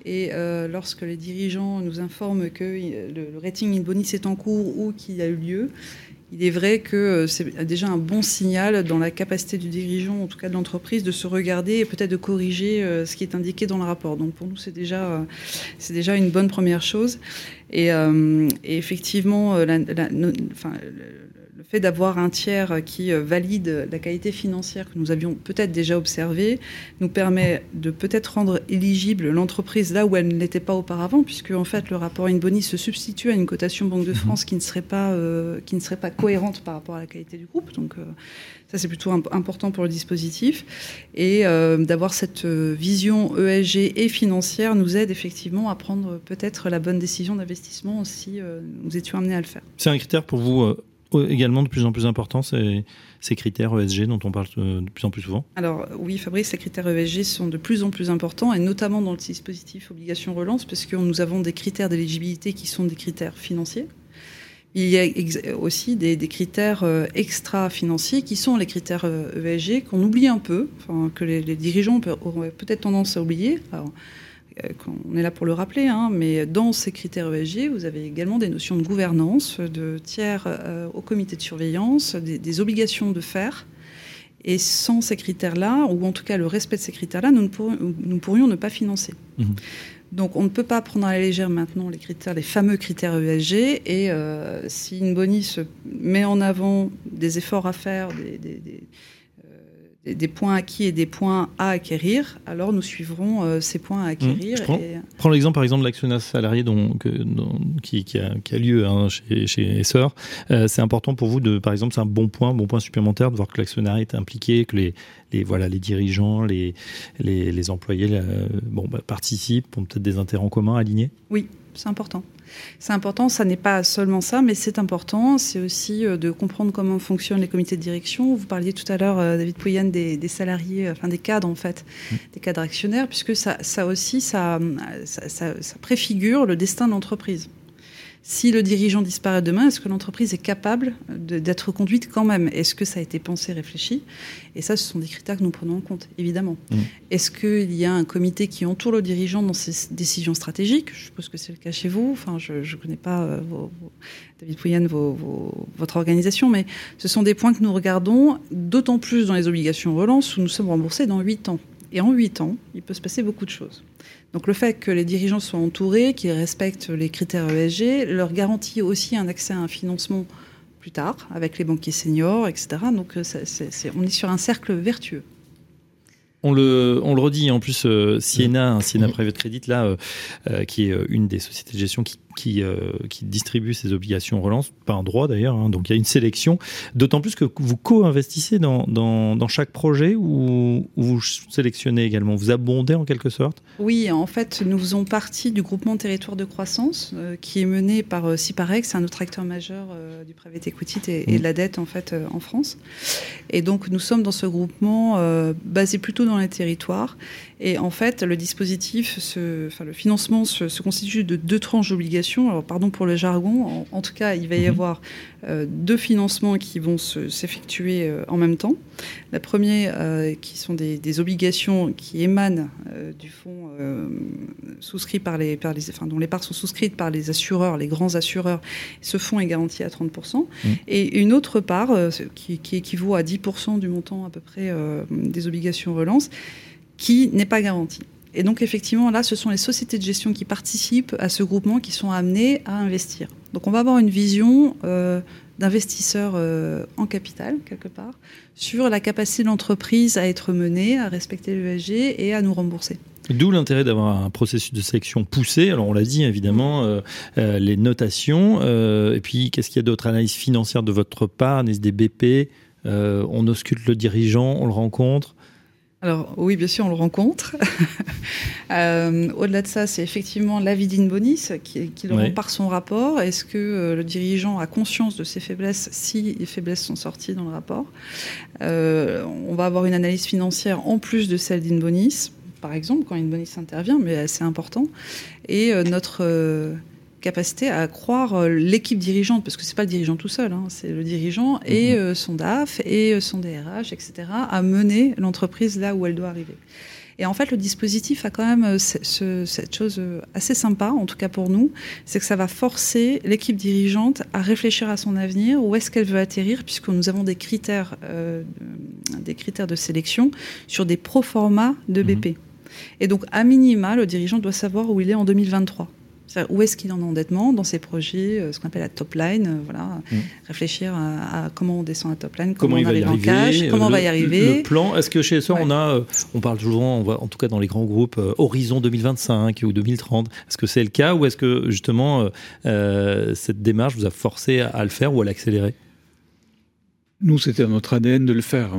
Et lorsque les dirigeants nous informent que le, rating in bonus est en cours ou qu'il a eu lieu, il est vrai que euh, c'est déjà un bon signal dans la capacité du dirigeant, en tout cas de l'entreprise, de se regarder et peut-être de corriger euh, ce qui est indiqué dans le rapport. Donc pour nous, c'est déjà, euh, c'est déjà une bonne première chose. Et, effectivement, la, enfin, fait d'avoir un tiers qui valide la qualité financière que nous avions peut-être déjà observée nous permet de peut-être rendre éligible l'entreprise là où elle ne l'était pas auparavant, puisque en fait le rapport Inboni se substitue à une cotation Banque de mhm. France qui ne serait pas, qui ne serait pas cohérente par rapport à la qualité du groupe. Donc ça, c'est plutôt important pour le dispositif. Et euh, d'avoir cette euh, vision ESG et financière nous aide effectivement à prendre peut-être la bonne décision d'investissement si euh, nous étions amenés à le faire. C'est un critère pour vous également de plus en plus important, ces, critères ESG dont on parle de plus en plus souvent Alors oui, Fabrice, ces critères ESG sont de plus en plus importants, et notamment dans le dispositif obligation relance, parce que nous avons des critères d'éligibilité qui sont des critères financiers, il y a aussi des, critères euh, extra-financiers qui sont les critères ESG euh, e qu'on oublie un peu, que les, dirigeants auraient peut-être tendance à oublier. Euh, on est là pour le rappeler, hein, mais dans ces critères ESG, vous avez également des notions de gouvernance, de tiers au comité de surveillance, des, obligations de faire. Et sans ces critères-là, ou en tout cas le respect de ces critères-là, nous, nous, pourrions ne pas financer. Mmh. Donc on ne peut pas prendre à la légère maintenant les critères, les fameux critères ESG. Et euh, si une bonnie se met en avant des efforts à faire, des, des points acquis et des points à acquérir, alors nous suivrons euh, ces points à acquérir. Mmh, prends, l'exemple par exemple de l'actionnat salarié dont, qui, a, lieu hein, chez, chez Essor. Euh, c'est important pour vous, de, par exemple, c'est un bon point, bon point supplémentaire de voir que l'actionnariat est impliqué, que les, les, voilà, les dirigeants, les, les, employés bon, bah, participent, ont peut-être des intérêts en commun alignés? Oui, c'est important. C'est important, ça n'est pas seulement ça, mais c'est important. C'est aussi euh, de comprendre comment fonctionnent les comités de direction. Vous parliez tout à l'heure, euh, David Pouyanne, des, salariés, enfin des cadres en fait, mmh. des cadres actionnaires, puisque ça, ça aussi, ça, ça préfigure le destin de l'entreprise. Si le dirigeant disparaît demain, est-ce que l'entreprise est capable d'être conduite quand même? Est-ce que ça a été pensé, réfléchi? Et ça, ce sont des critères que nous prenons en compte, évidemment. Mmh. Est-ce qu'il y a un comité qui entoure le dirigeant dans ses décisions stratégiques? Je suppose que c'est le cas chez vous. Enfin, je ne connais pas, euh, David Pouyanne, votre organisation, mais ce sont des points que nous regardons, d'autant plus dans les obligations relance où nous sommes remboursés dans 8 ans. Et en 8 ans, il peut se passer beaucoup de choses. Donc le fait que les dirigeants soient entourés, qu'ils respectent les critères ESG, leur garantit aussi un accès à un financement plus tard, avec les banquiers seniors, etc. Donc euh, on est sur un cercle vertueux. On le, on le redit, en plus, euh, Siena, Siena Private Credit, là, euh, qui est une des sociétés de gestion qui qui, euh, qui distribue ses obligations relance, pas un droit d'ailleurs, hein. donc il y a une sélection, d'autant plus que vous co-investissez dans, dans, dans, chaque projet ou, vous sélectionnez également, vous abondez en quelque sorte? Oui, en fait, nous faisons partie du groupement Territoire de croissance euh, qui est mené par euh, Ciparex, c'est un autre acteur majeur du private equity et, de la dette en fait en France. Et donc nous sommes dans ce groupement basé plutôt dans les territoires et en fait, le dispositif, le financement se, constitue de deux tranches d'obligations. Alors, pardon pour le jargon. En, tout cas, il va y mhm. avoir euh, deux financements qui vont s'effectuer euh, en même temps. La première, euh, qui sont des, obligations qui émanent du fonds souscrit par les, par les, enfin, dont les parts sont souscrites par les assureurs, les grands assureurs. Ce fonds est garanti à 30%. Mhm. Et une autre part qui, qui, équivaut à 10% du montant à peu près des obligations relance qui n'est pas garantie. Et donc effectivement, là, ce sont les sociétés de gestion qui participent à ce groupement qui sont amenées à investir. Donc on va avoir une vision euh, d'investisseurs euh, en capital, quelque part, sur la capacité de l'entreprise à être menée, à respecter l'ESG et à nous rembourser. D'où l'intérêt d'avoir un processus de sélection poussé. Alors on l'a dit évidemment, euh, les notations, et puis qu'est-ce qu'il y a d'autre? Analyse financière de votre part, NSDBP, on ausculte le dirigeant, on le rencontre alors oui, bien sûr, on le rencontre. <laughs> Euh, au-delà de ça, c'est effectivement l'avis d'Inbonis qui, qui le rend par son rapport. Est-ce que euh, le dirigeant a conscience de ses faiblesses si les faiblesses sont sorties dans le rapport? Euh, On va avoir une analyse financière en plus de celle d'Inbonis, par exemple, quand Inbonis intervient, mais c'est important. Et notre capacité à croire euh, l'équipe dirigeante, parce que c'est pas le dirigeant tout seul, hein, c'est le dirigeant et mhm. euh, son DAF et euh, son DRH, etc., à mener l'entreprise là où elle doit arriver. Et en fait, le dispositif a quand même cette chose assez sympa, en tout cas pour nous, c'est que ça va forcer l'équipe dirigeante à réfléchir à son avenir, où est-ce qu'elle veut atterrir, puisque nous avons des critères, des critères de sélection sur des pro-formats de BP. Mhm. Et donc, à minima, le dirigeant doit savoir où il est en 2023 Où est-ce qu'il en endettement dans ses projets, euh, ce qu'on appelle la top line, voilà, mm. réfléchir à, comment on descend la top line, comment, on arrive en cash, comment on va y arriver. Le plan, est-ce que chez SOR, on a, on parle toujours, on en tout cas dans les grands groupes, horizon 2025 ou 2030, est-ce que c'est le cas ou est-ce que justement cette démarche vous a forcé à, le faire ou à l'accélérer? Nous, c'était notre ADN de le faire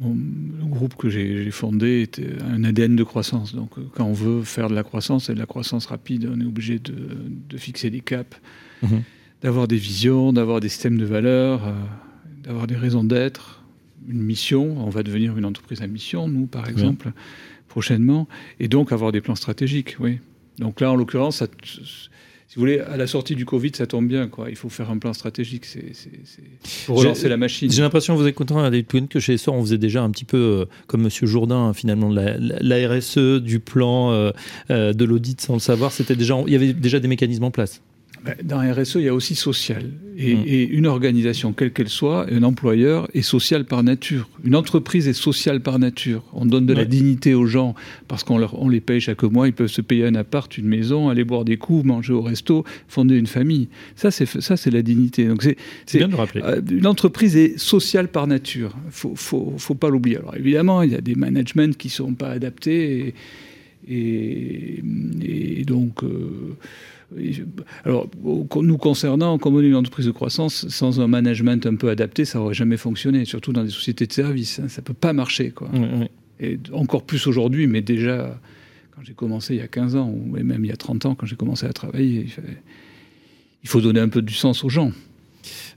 le groupe que j'ai fondé était un ADN de croissance. Donc, euh, quand on veut faire de la croissance et de la croissance rapide, on est obligé de, fixer des caps, mhm. d'avoir des visions, d'avoir des systèmes de valeurs, euh, d'avoir des raisons d'être, une mission. On va devenir une entreprise à mission, nous, par exemple, prochainement, et donc avoir des plans stratégiques. Oui. Donc là, en l'occurrence, ça si vous voulez, à la sortie du Covid, ça tombe bien. Quoi. Il faut faire un plan stratégique c'est, pour relancer la machine. J'ai l'impression, vous écoutant à David Twin, que chez SOR, on faisait déjà un petit peu euh, comme Monsieur Jourdain, finalement, de la, RSE, du plan, euh, euh, de l'audit, sans le savoir. C'était déjà, il y avait déjà des mécanismes en place. Ben, dans RSE, il y a aussi social. Mm. Et, une organisation, quelle qu'elle soit, un employeur est social par nature. Une entreprise est sociale par nature. On donne de la dignité aux gens parce qu'on on les paye chaque mois. Ils peuvent se payer un appart, une maison, aller boire des coups, manger au resto, fonder une famille. Ça, c'est ça, c'est la dignité. Donc c'est bien de rappeler. Euh, une entreprise est sociale par nature. Faut, faut, faut pas l'oublier. Alors évidemment, il y a des managements qui sont pas adaptés et, et, donc. Euh, alors, nous concernant, comme on est une entreprise de croissance, sans un management un peu adapté, ça n'aurait jamais fonctionné, surtout dans des sociétés de services. Hein, ça ne peut pas marcher. Quoi. Et encore plus aujourd'hui, mais déjà, quand j'ai commencé il y a 15 ans, ou même il y a 30 ans, quand j'ai commencé à travailler, il, faut donner un peu du sens aux gens.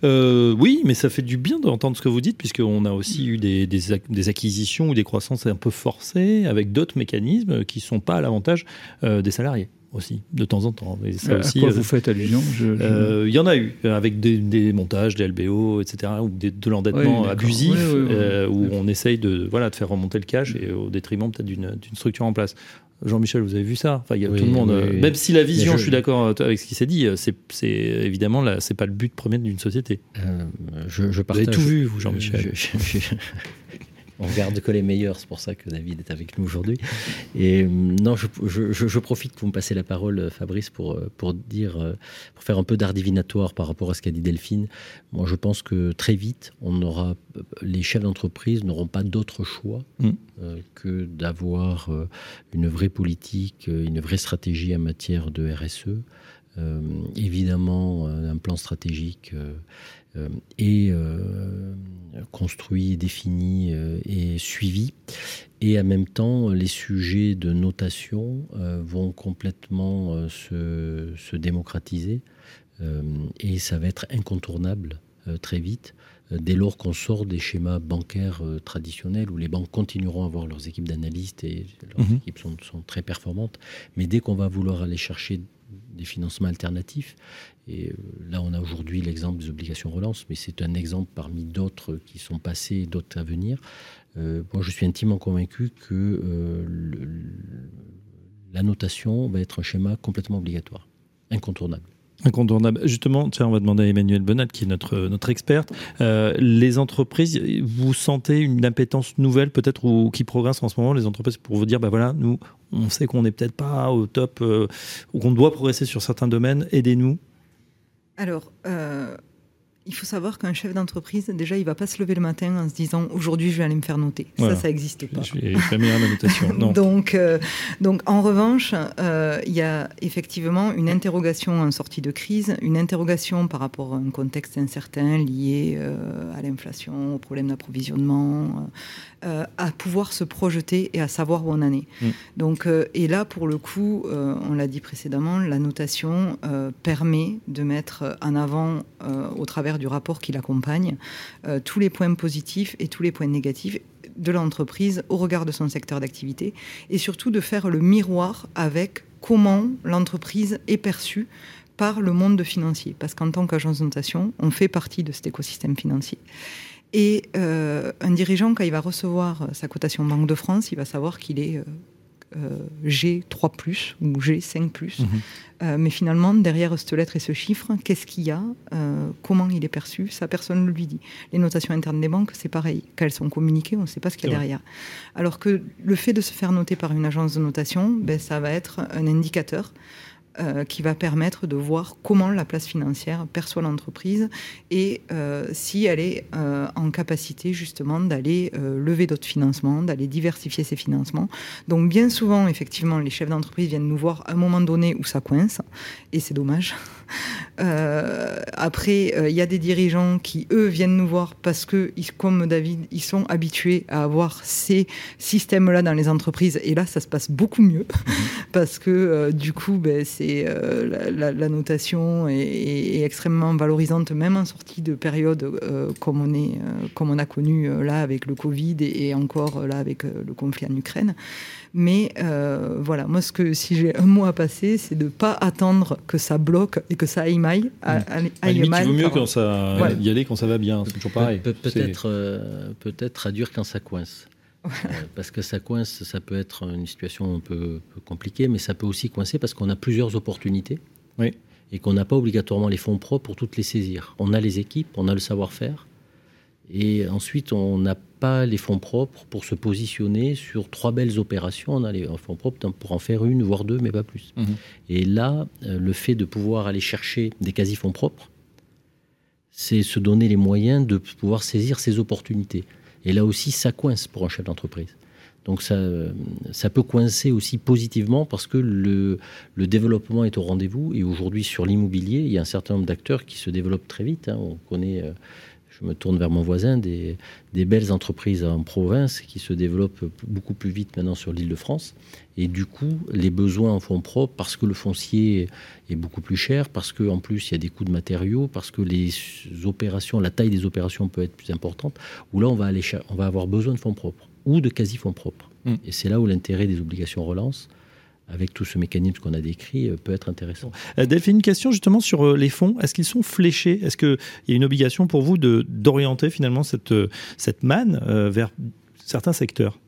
Euh, oui, mais ça fait du bien d'entendre ce que vous dites, puisqu'on a aussi eu des, des, acquisitions ou des croissances un peu forcées avec d'autres mécanismes qui ne sont pas à l'avantage euh, des salariés aussi, de temps en temps. ça à quoi euh, vous faites allusion euh, Il y en a eu, avec des, montages, des LBO, etc., ou de l'endettement abusif, euh, où on essaye de, voilà, de faire remonter le cash et au détriment peut-être d'une structure en place. Jean-Michel, vous avez vu ça? Enfin, il y a tout le monde. même si la vision, je, suis d'accord avec ce qui s'est dit, c'est évidemment là, c'est pas le but premier d'une société. je, je partage. Vous avez tout vu, vous, Jean-Michel. On garde que les meilleurs, c'est pour ça que David est avec nous aujourd'hui. Et euh, non, je, profite que vous me passez la parole, euh, Fabrice, pour, euh, pour dire, pour faire un peu d'art divinatoire par rapport à ce qu'a dit Delphine. Moi, je pense que très vite, on aura, les chefs d'entreprise n'auront pas d'autre choix mm. que d'avoir une vraie politique, une vraie stratégie en matière de RSE. évidemment, un plan stratégique est euh, construit, défini euh, et suivi. Et en même temps, les sujets de notation vont complètement se, se, démocratiser et ça va être incontournable très vite dès lors qu'on sort des schémas bancaires traditionnels où les banques continueront à avoir leurs équipes d'analystes et leurs mhm. équipes sont, sont, très performantes, mais dès qu'on va vouloir aller chercher des financements alternatifs, et euh, là, on a aujourd'hui l'exemple des obligations relance, mais c'est un exemple parmi d'autres qui sont passés et d'autres à venir. Euh, moi, je suis intimement convaincu que euh, la notation va être un schéma complètement obligatoire, incontournable. Incontournable. Justement, on va demander à Emmanuel Bonnat, qui est notre, notre experte. les entreprises, vous sentez une appétence nouvelle peut-être ou qui progresse en ce moment, les entreprises, pour vous dire, bah voilà, nous, on sait qu'on n'est peut-être pas au top ou qu'on doit progresser sur certains domaines, aidez-nous alors, euh, il faut savoir qu'un chef d'entreprise, déjà, il va pas se lever le matin en se disant aujourd'hui je vais aller me faire noter. Ça, ça n'existe pas. Je vais faire meilleure notation. <laughs> donc, euh, donc, en revanche, euh, il y a effectivement une interrogation en sortie de crise, une interrogation par rapport à un contexte incertain lié à l'inflation, aux problèmes d'approvisionnement, euh, à pouvoir se projeter et à savoir où on en est. Mm. Donc, euh, et là, pour le coup, euh, on l'a dit précédemment, la notation permet de mettre en avant, au travers du rapport qui l'accompagne, tous les points positifs et tous les points négatifs de l'entreprise au regard de son secteur d'activité, et surtout de faire le miroir avec comment l'entreprise est perçue par le monde financier. Parce qu'en tant qu'agence de notation, on fait partie de cet écosystème financier. Et euh, un dirigeant, quand il va recevoir sa cotation Banque de France, il va savoir qu'il est euh, G3 ⁇ ou G5 ⁇ euh, mais finalement, derrière cette lettre et ce chiffre, qu'est-ce qu'il y a euh, Comment il est perçu Ça, personne ne lui dit. Les notations internes des banques, c'est pareil. Quand elles sont communiquées, on ne sait pas ce qu'il y a derrière. Alors que le fait de se faire noter par une agence de notation, ben, ça va être un indicateur euh, qui va permettre de voir comment la place financière perçoit l'entreprise et euh, si elle est euh, en capacité justement d'aller lever d'autres financements, d'aller diversifier ses financements. Donc bien souvent, effectivement, les chefs d'entreprise viennent nous voir à un moment donné où ça coince et c'est dommage. <laughs> après, il y a des dirigeants qui, eux, viennent nous voir parce que, comme David, ils sont habitués à avoir ces systèmes-là dans les entreprises. Et là, ça se passe beaucoup mieux <laughs> parce que, du coup, ben, c'est euh, la, notation est, extrêmement valorisante, même en sortie de période euh, comme, on est, euh, comme on a connu là avec le Covid et, encore là avec le conflit en Ukraine. Mais voilà, moi, ce que, si j'ai un mot à passer, c'est de ne pas attendre que ça bloque et que ça aille mal. il vaut mieux quand ça, y aller quand ça va bien, c'est toujours pareil. peut-être peut traduire quand ça coince. Euh, parce que ça coince, ça peut être une situation un peu, compliquée, mais ça peut aussi coincer parce qu'on a plusieurs opportunités. Et qu'on n'a pas obligatoirement les fonds propres pour toutes les saisir. On a les équipes, on a le savoir-faire. Et ensuite, on n'a pas les fonds propres pour se positionner sur trois belles opérations. On a les fonds propres pour en faire une, voire deux, mais pas plus. Mhm. Et là, euh, le fait de pouvoir aller chercher des quasi-fonds propres, c'est se donner les moyens de pouvoir saisir ces opportunités. Et là aussi, ça coince pour un chef d'entreprise. Donc ça, ça peut coincer aussi positivement parce que le, le développement est au rendez-vous. Et aujourd'hui, sur l'immobilier, il y a un certain nombre d'acteurs qui se développent très vite. Hein. On connaît, euh, je me tourne vers mon voisin, des, des, belles entreprises en province qui se développent beaucoup plus vite maintenant sur l'île de France. Et du coup, les besoins en fonds propres, parce que le foncier est beaucoup plus cher, parce qu'en plus il y a des coûts de matériaux, parce que les opérations, la taille des opérations peut être plus importante, où là on va, aller, on va avoir besoin de fonds propres ou de quasi-fonds propres. Mm. Et c'est là où l'intérêt des obligations relance avec tout ce mécanisme qu'on a décrit, euh, peut être intéressant. Euh, Delphine, une question justement sur euh, les fonds. Est-ce qu'ils sont fléchés? Est-ce qu'il y a une obligation pour vous d'orienter finalement cette, cette manne vers certains secteurs?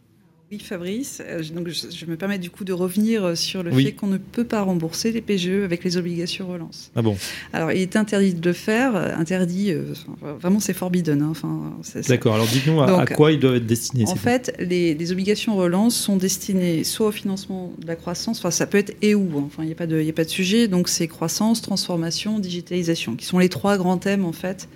Oui, Fabrice. Euh, donc, je, me permets du coup de revenir euh, sur le fait qu'on ne peut pas rembourser les PGE avec les obligations relance. Ah bon? Alors, il est interdit de le faire. Euh, interdit, vraiment, c'est forbidden. Hein, enfin, D'accord. Alors, dites-nous à, quoi ils doivent être destinés. En fait, les, obligations relance sont destinées soit au financement de la croissance, enfin, ça peut être et où. Hein. Enfin, il n'y a, pas de, a pas de sujet. Donc, c'est croissance, transformation, digitalisation, qui sont les trois grands thèmes, en fait,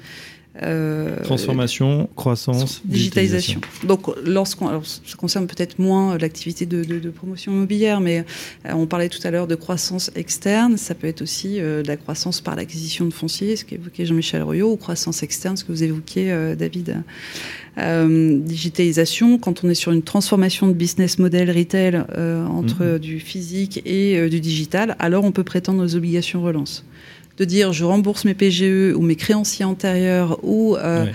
euh, Transformation, croissance, digitalisation. Donc, lorsqu'on, ça concerne peut-être moins l'activité de, promotion immobilière, mais euh, on parlait tout à l'heure de croissance externe. Ça peut être aussi euh, de la croissance par l'acquisition de fonciers, ce qu'évoquait Jean-Michel Royot, ou croissance externe, ce que vous évoquiez, David. digitalisation, quand on est sur une transformation de business model retail entre mhm. du physique et du digital, alors on peut prétendre aux obligations relance de dire je rembourse mes PGE ou mes créanciers antérieurs ou euh,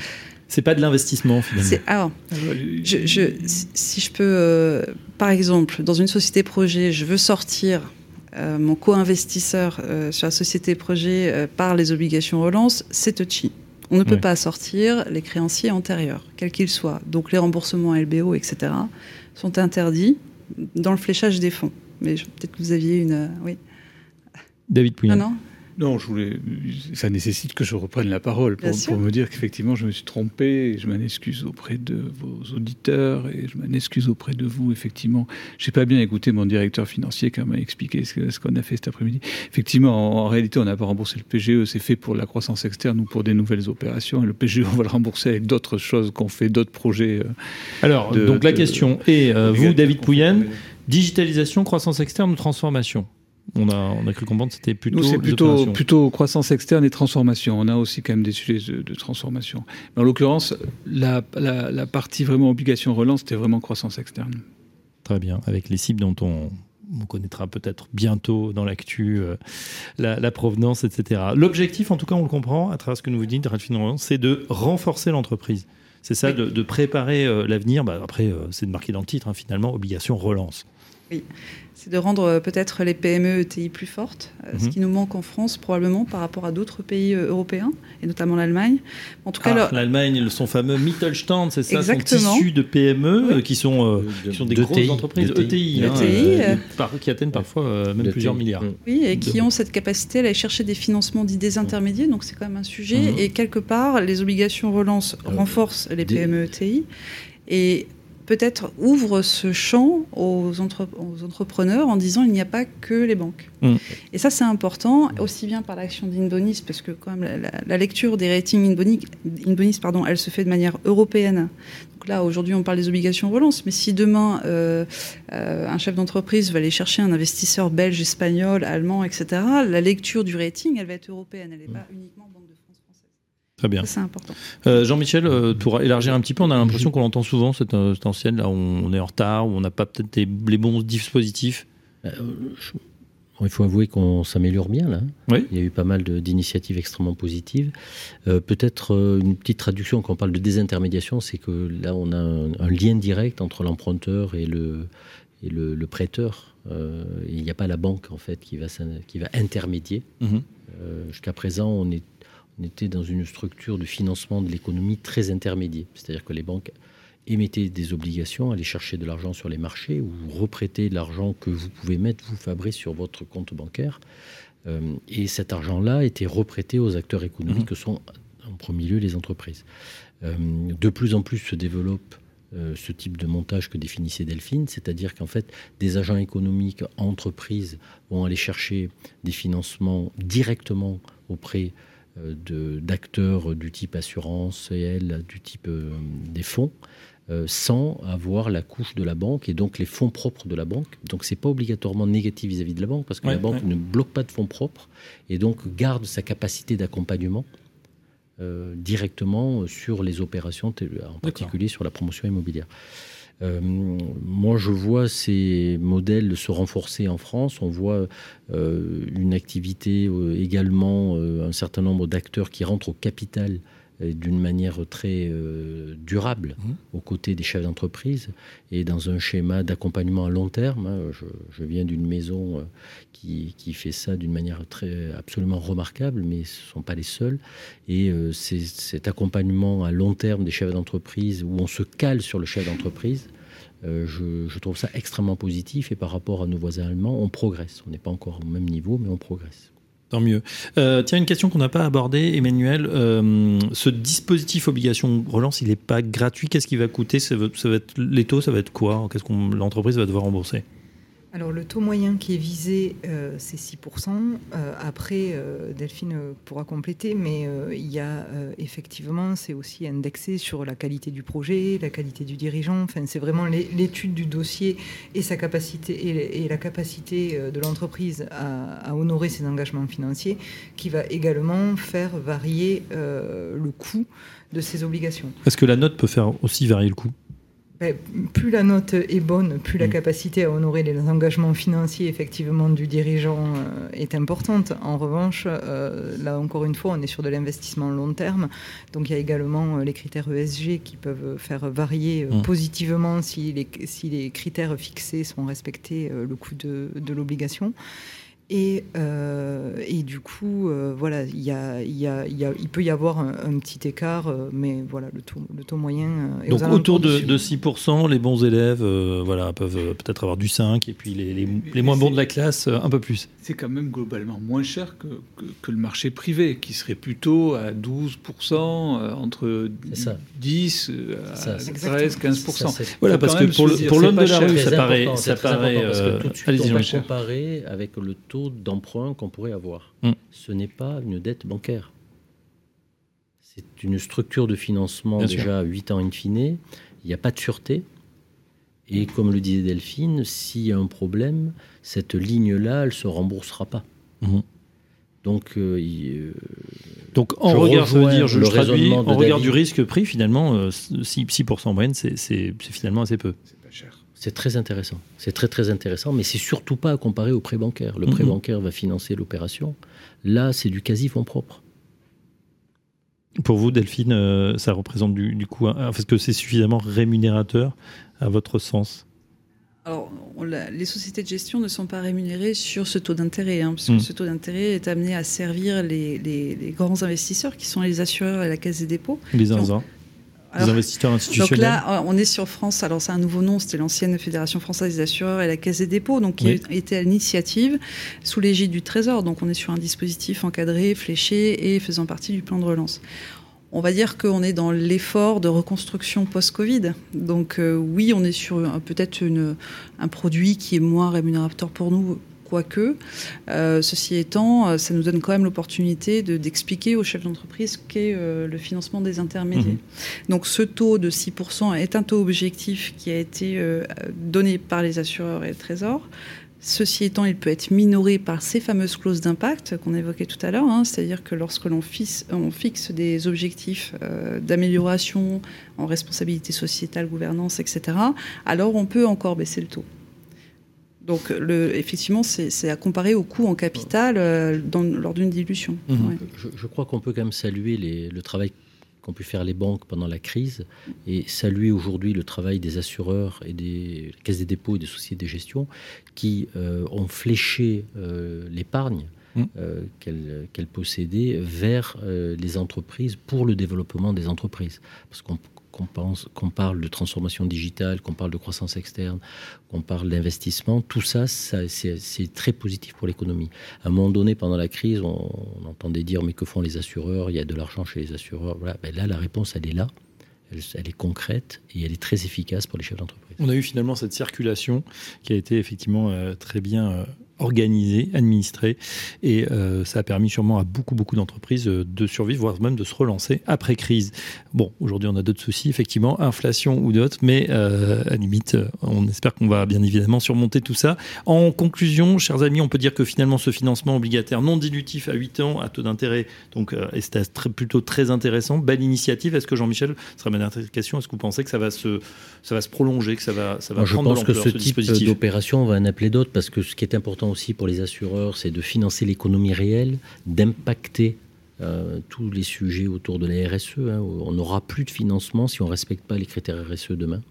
C'est pas de l'investissement finalement. Alors, je, si je peux, euh, par exemple, dans une société projet, je veux sortir euh, mon co-investisseur sur la société projet par les obligations relance, c'est touchy. On ne peut pas sortir les créanciers antérieurs, quels qu'ils soient. Donc les remboursements LBO, etc., sont interdits dans le fléchage des fonds. Mais peut-être que vous aviez une. oui. David Pouillon. non non, je voulais. Ça nécessite que je reprenne la parole pour, pour me dire qu'effectivement, je me suis trompé. Et je m'en excuse auprès de vos auditeurs et je m'en excuse auprès de vous. Effectivement, j'ai pas bien écouté mon directeur financier qui m'a expliqué ce qu'on a fait cet après-midi. Effectivement, en, réalité, on n'a pas remboursé le PGE. C'est fait pour la croissance externe ou pour des nouvelles opérations. Et le PGE, on va le rembourser avec d'autres choses qu'on fait, d'autres projets. Euh, Alors, donc la question est, euh, vous, David Pouyanne, digitalisation, croissance externe ou transformation? On a, on a cru comprendre que c'était plutôt. c'est plutôt, plutôt croissance externe et transformation. On a aussi quand même des sujets de, transformation. Mais en l'occurrence, la, partie vraiment obligation relance, c'était vraiment croissance externe. Très bien. Avec les cibles dont on, connaîtra peut-être bientôt dans l'actu euh, la, provenance, etc. L'objectif, en tout cas, on le comprend à travers ce que nous vous dites, c'est de renforcer l'entreprise. C'est ça, de, préparer euh, l'avenir. Bah, après, euh, c'est de marquer dans le titre, hein, finalement, obligation relance. Oui c'est de rendre euh, peut-être les PME ETI plus fortes, euh, ce mhm. qui nous manque en France probablement par rapport à d'autres pays euh, européens, et notamment l'Allemagne. En tout cas, ah, l'Allemagne, son fameux Mittelstand, c'est ça, Exactement. son tissu de PME qui, sont, qui sont des grosses entreprises ETI, e hein, qui atteignent parfois même plusieurs milliards. Oui, et qui ont cette capacité à aller chercher des financements dits désintermédiés, donc c'est quand même un sujet. Mhm. Et quelque part, les obligations relance renforcent les PME ETI. Et peut-être ouvre ce champ aux, entrepreneurs en disant il n'y a pas que les banques. Mm. Et ça, c'est important, aussi bien par l'action d'Inbonis, parce que quand même la, lecture des ratings Inbonis, pardon, elle se fait de manière européenne. Donc là, aujourd'hui, on parle des obligations relance, mais si demain, euh, euh, un chef d'entreprise va aller chercher un investisseur belge, espagnol, allemand, etc., la lecture du rating, elle va être européenne, elle n'est pas uniquement Très bien. C'est important. Euh, Jean-Michel, euh, pour élargir un petit peu, on a l'impression qu'on entend souvent cette, euh, cette, ancienne, là où on est en retard, où on n'a pas peut-être les bons dispositifs. il faut avouer qu'on s'améliore bien là. Oui. Il y a eu pas mal d'initiatives extrêmement positives. Peut-être une petite traduction quand on parle de désintermédiation, c'est que là on a un, lien direct entre l'emprunteur et le, et le, prêteur. il n'y a pas la banque en fait qui va, qui va intermédier. Mhm. Jusqu'à présent, on est on était dans une structure de financement de l'économie très intermédiaire. C'est-à-dire que les banques émettaient des obligations, allaient chercher de l'argent sur les marchés ou reprêter de l'argent que vous pouvez mettre, vous, Fabrice, sur votre compte bancaire. Euh, et cet argent-là était reprêté aux acteurs économiques mmh. que sont en premier lieu les entreprises. Euh, de plus en plus se développe euh, ce type de montage que définissait Delphine, c'est-à-dire qu'en fait, des agents économiques, entreprises vont aller chercher des financements directement auprès d'acteurs du type assurance, et elle, du type euh, des fonds, euh, sans avoir la couche de la banque et donc les fonds propres de la banque. Donc c'est pas obligatoirement négatif vis-à-vis de la banque parce que la banque ne bloque pas de fonds propres et donc garde sa capacité d'accompagnement directement sur les opérations, en particulier sur la promotion immobilière. Euh, moi, je vois ces modèles se renforcer en France. On voit euh, une activité euh, également, un certain nombre d'acteurs qui rentrent au capital d'une manière très durable mmh. aux côtés des chefs d'entreprise et dans un schéma d'accompagnement à long terme. Hein. Je, viens d'une maison qui, qui, fait ça d'une manière très absolument remarquable, mais ce ne sont pas les seuls. Et c'est cet accompagnement à long terme des chefs d'entreprise où on se cale sur le chef d'entreprise euh, je, trouve ça extrêmement positif et par rapport à nos voisins allemands, on progresse. On n'est pas encore au même niveau, mais on progresse. Mieux. Euh, tiens, une question qu'on n'a pas abordée, Emmanuel. Euh, ce dispositif obligation relance, il n'est pas gratuit. Qu'est-ce qui va coûter? Les taux, ça va être quoi? Qu'est-ce que l'entreprise va devoir rembourser? Alors le taux moyen qui est visé, euh, c'est 6%. Euh, après, euh, Delphine pourra compléter, mais il y a effectivement, c'est aussi indexé sur la qualité du projet, la qualité du dirigeant. Enfin, c'est vraiment l'étude du dossier et sa capacité et, la capacité de l'entreprise à, honorer ses engagements financiers qui va également faire varier le coût de ses obligations. Est-ce que la note peut faire aussi varier le coût? Plus la note est bonne, plus la mm. capacité à honorer les engagements financiers effectivement du dirigeant euh, est importante. En revanche, euh, là encore une fois, on est sur de l'investissement long terme. Donc il y a également euh, les critères ESG qui peuvent faire varier mm. positivement si les, si les critères fixés sont respectés, le coût de, de l'obligation. Et, euh, et, du coup, euh, voilà, il, y a, y a, il peut y avoir un, petit écart, euh, mais voilà, le taux, le taux moyen. Est Donc autour de, 6%, les bons élèves voilà, peuvent peut-être avoir du 5, et puis les, les, les moins bons de la classe, un peu plus. C'est quand même globalement moins cher que, que, le marché privé, qui serait plutôt à 12%, entre 10 à 13, 15%. voilà, parce que pour l'homme de la rue, ça paraît. Ça paraît parce que tout de suite, on va comparer avec le taux d'emprunt qu'on pourrait avoir. Mm. Ce n'est pas une dette bancaire. C'est une structure de financement déjà à 8 ans in fine. Il n'y a pas de sûreté. Et comme le disait Delphine, s'il y a un problème, cette ligne-là, elle ne se remboursera pas. Mm-hmm. Donc, euh, euh, Donc en regard, ça veut dire, je le traduis, en regard du risque pris, finalement, 6%, euh, en moyenne, c'est finalement assez peu. C'est très intéressant. C'est très très intéressant, mais c'est surtout pas à comparer au prêt bancaire. Le prêt bancaire va financer l'opération. Là, c'est du quasi fonds propre. Pour vous, Delphine, euh, ça représente du, du coup, est-ce que c'est suffisamment rémunérateur à votre sens? Alors, les sociétés de gestion ne sont pas rémunérées sur ce taux d'intérêt, hein, parce que hmm. ce taux d'intérêt est amené à servir les, grands investisseurs qui sont les assureurs et la Caisse des dépôts. Les investisseurs institutionnels. Donc là, on est sur France. Alors c'est un nouveau nom, c'était l'ancienne Fédération française des assureurs et la Caisse des dépôts, donc qui était à l'initiative sous l'égide du Trésor. Donc on est sur un dispositif encadré, fléché et faisant partie du plan de relance. On va dire qu'on est dans l'effort de reconstruction post-Covid. Donc euh, oui, on est sur peut-être un produit qui est moins rémunérateur pour nous quoique. Euh, ceci étant, euh, ça nous donne quand même l'opportunité d'expliquer aux chefs d'entreprise qu'est euh, le financement des intermédiaires. Mhm. Donc ce taux de 6% est un taux objectif qui a été donné par les assureurs et le Trésor. Ceci étant, il peut être minoré par ces fameuses clauses d'impact qu'on évoquait tout à l'heure, hein. c'est-à-dire que lorsque l'on fixe, fixe, des objectifs d'amélioration en responsabilité sociétale, gouvernance, etc., alors on peut encore baisser le taux. Donc, le, effectivement, c'est à comparer au coût en capital euh, dans, lors d'une dilution. Mhm. Je, crois qu'on peut quand même saluer les, le travail qu'ont pu faire les banques pendant la crise et saluer aujourd'hui le travail des assureurs et des caisses des dépôts et des sociétés de gestion qui euh, ont fléché euh, l'épargne. Qu'elles possédaient vers les entreprises pour le développement des entreprises. Parce qu'on qu'on qu'on parle de transformation digitale, qu'on parle de croissance externe, qu'on parle d'investissement, tout ça, c'est très positif pour l'économie. À un moment donné, pendant la crise, on, entendait dire mais que font les assureurs? Il y a de l'argent chez les assureurs. Ben là, la réponse, elle est là. Elle, est concrète et elle est très efficace pour les chefs d'entreprise. On a eu finalement cette circulation qui a été effectivement euh, très bien euh, organisé, administré, et euh, ça a permis sûrement à beaucoup, beaucoup d'entreprises euh, de survivre, voire même de se relancer après crise. Bon, aujourd'hui, on a d'autres soucis, effectivement, inflation ou d'autres, mais euh, à limite, on espère qu'on va bien évidemment surmonter tout ça. En conclusion, chers amis, on peut dire que finalement, ce financement obligataire non dilutif à 8 ans, à taux d'intérêt, donc, est très, plutôt très intéressant. Belle initiative. Est-ce que Jean-Michel, ce sera ma dernière question, est-ce que vous pensez que ça va se, ça va se prolonger, que ça va, ça va Moi, Je pense que ce, ce type d'opération, on va en appeler d'autres, parce que ce qui est important aussi pour les assureurs, c'est de financer l'économie réelle, d'impacter euh, tous les sujets autour de la RSE. Hein. On n'aura plus de financement si on ne respecte pas les critères RSE demain.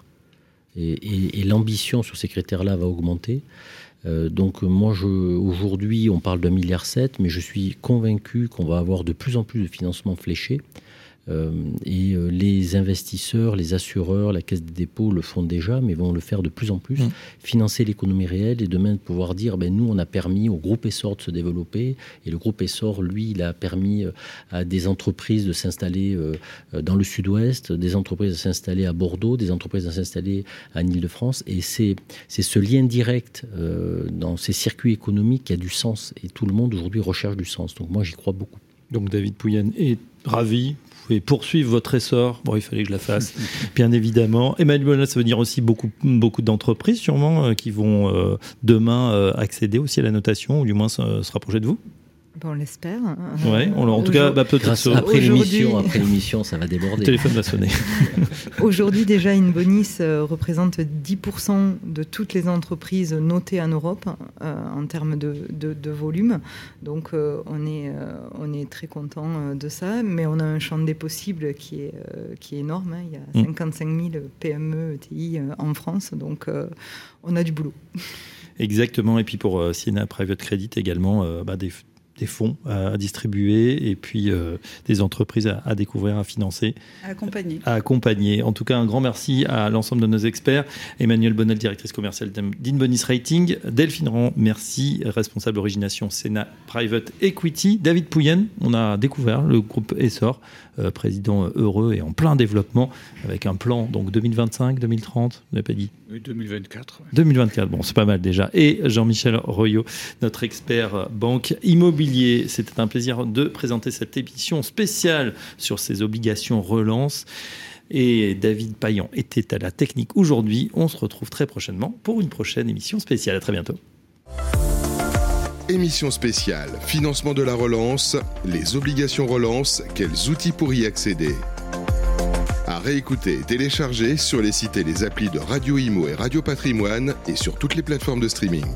Et, l'ambition sur ces critères-là va augmenter. Euh, donc moi, aujourd'hui, on parle d'un milliard sept, mais je suis convaincu qu'on va avoir de plus en plus de financements fléchés. Euh, et euh, les investisseurs, les assureurs, la caisse des dépôts le font déjà, mais vont le faire de plus en plus. Mmh. Financer l'économie réelle et demain de pouvoir dire, ben, nous, on a permis au groupe Essor de se développer. Et le groupe Essor, lui, il a permis euh, à des entreprises de s'installer dans le sud-ouest, des entreprises de s'installer à Bordeaux, des entreprises de s'installer en Ile-de-France. Et c'est ce lien direct dans ces circuits économiques qui a du sens. Et tout le monde aujourd'hui recherche du sens. Donc moi, j'y crois beaucoup. Donc David Pouyanne est ravi pouvez poursuivre votre essor. Bon, il fallait que je la fasse, <laughs> bien évidemment. Emmanuel ça veut dire aussi beaucoup, beaucoup d'entreprises, sûrement, euh, qui vont euh, demain euh, accéder aussi à la notation, ou du moins se rapprocher de vous? On l'espère. Ouais, en tout cas, bah, peut-être après l'émission, après l'émission, ça va déborder. Le téléphone va sonner. <laughs> Aujourd'hui, déjà, Inbonis euh, représente 10% de toutes les entreprises notées en Europe euh, en termes de, volume. Donc, euh, on, est, on est très content de ça, mais on a un champ des possibles qui est, qui est énorme. Hein. Il y a 55 000 PME, ETI en France, donc on a du boulot. Exactement. Et puis pour Siena Private Credit également, bah, des des fonds à, distribuer et puis euh, des entreprises à, découvrir, à financer. À accompagner. À accompagner. En tout cas, un grand merci à l'ensemble de nos experts. Emmanuel Bonnel, directrice commerciale d'Inbonis Rating. Delphine Rand, merci, responsable origination Sénat Private Equity. David Pouyen, on a découvert le groupe Essor, euh, président heureux et en plein développement avec un plan donc 2025, 2030, vous n'avez pas dit? Oui, 2024. 2024, bon, c'est pas mal déjà. Et Jean-Michel Royot, notre expert banque immobilière c'était un plaisir de présenter cette émission spéciale sur ces obligations relance. Et David Payan était à la technique aujourd'hui. On se retrouve très prochainement pour une prochaine émission spéciale. À très bientôt. Émission spéciale, financement de la relance, les obligations relance, quels outils pour y accéder? À réécouter et télécharger sur les sites et les applis de Radio Imo et Radio Patrimoine et sur toutes les plateformes de streaming.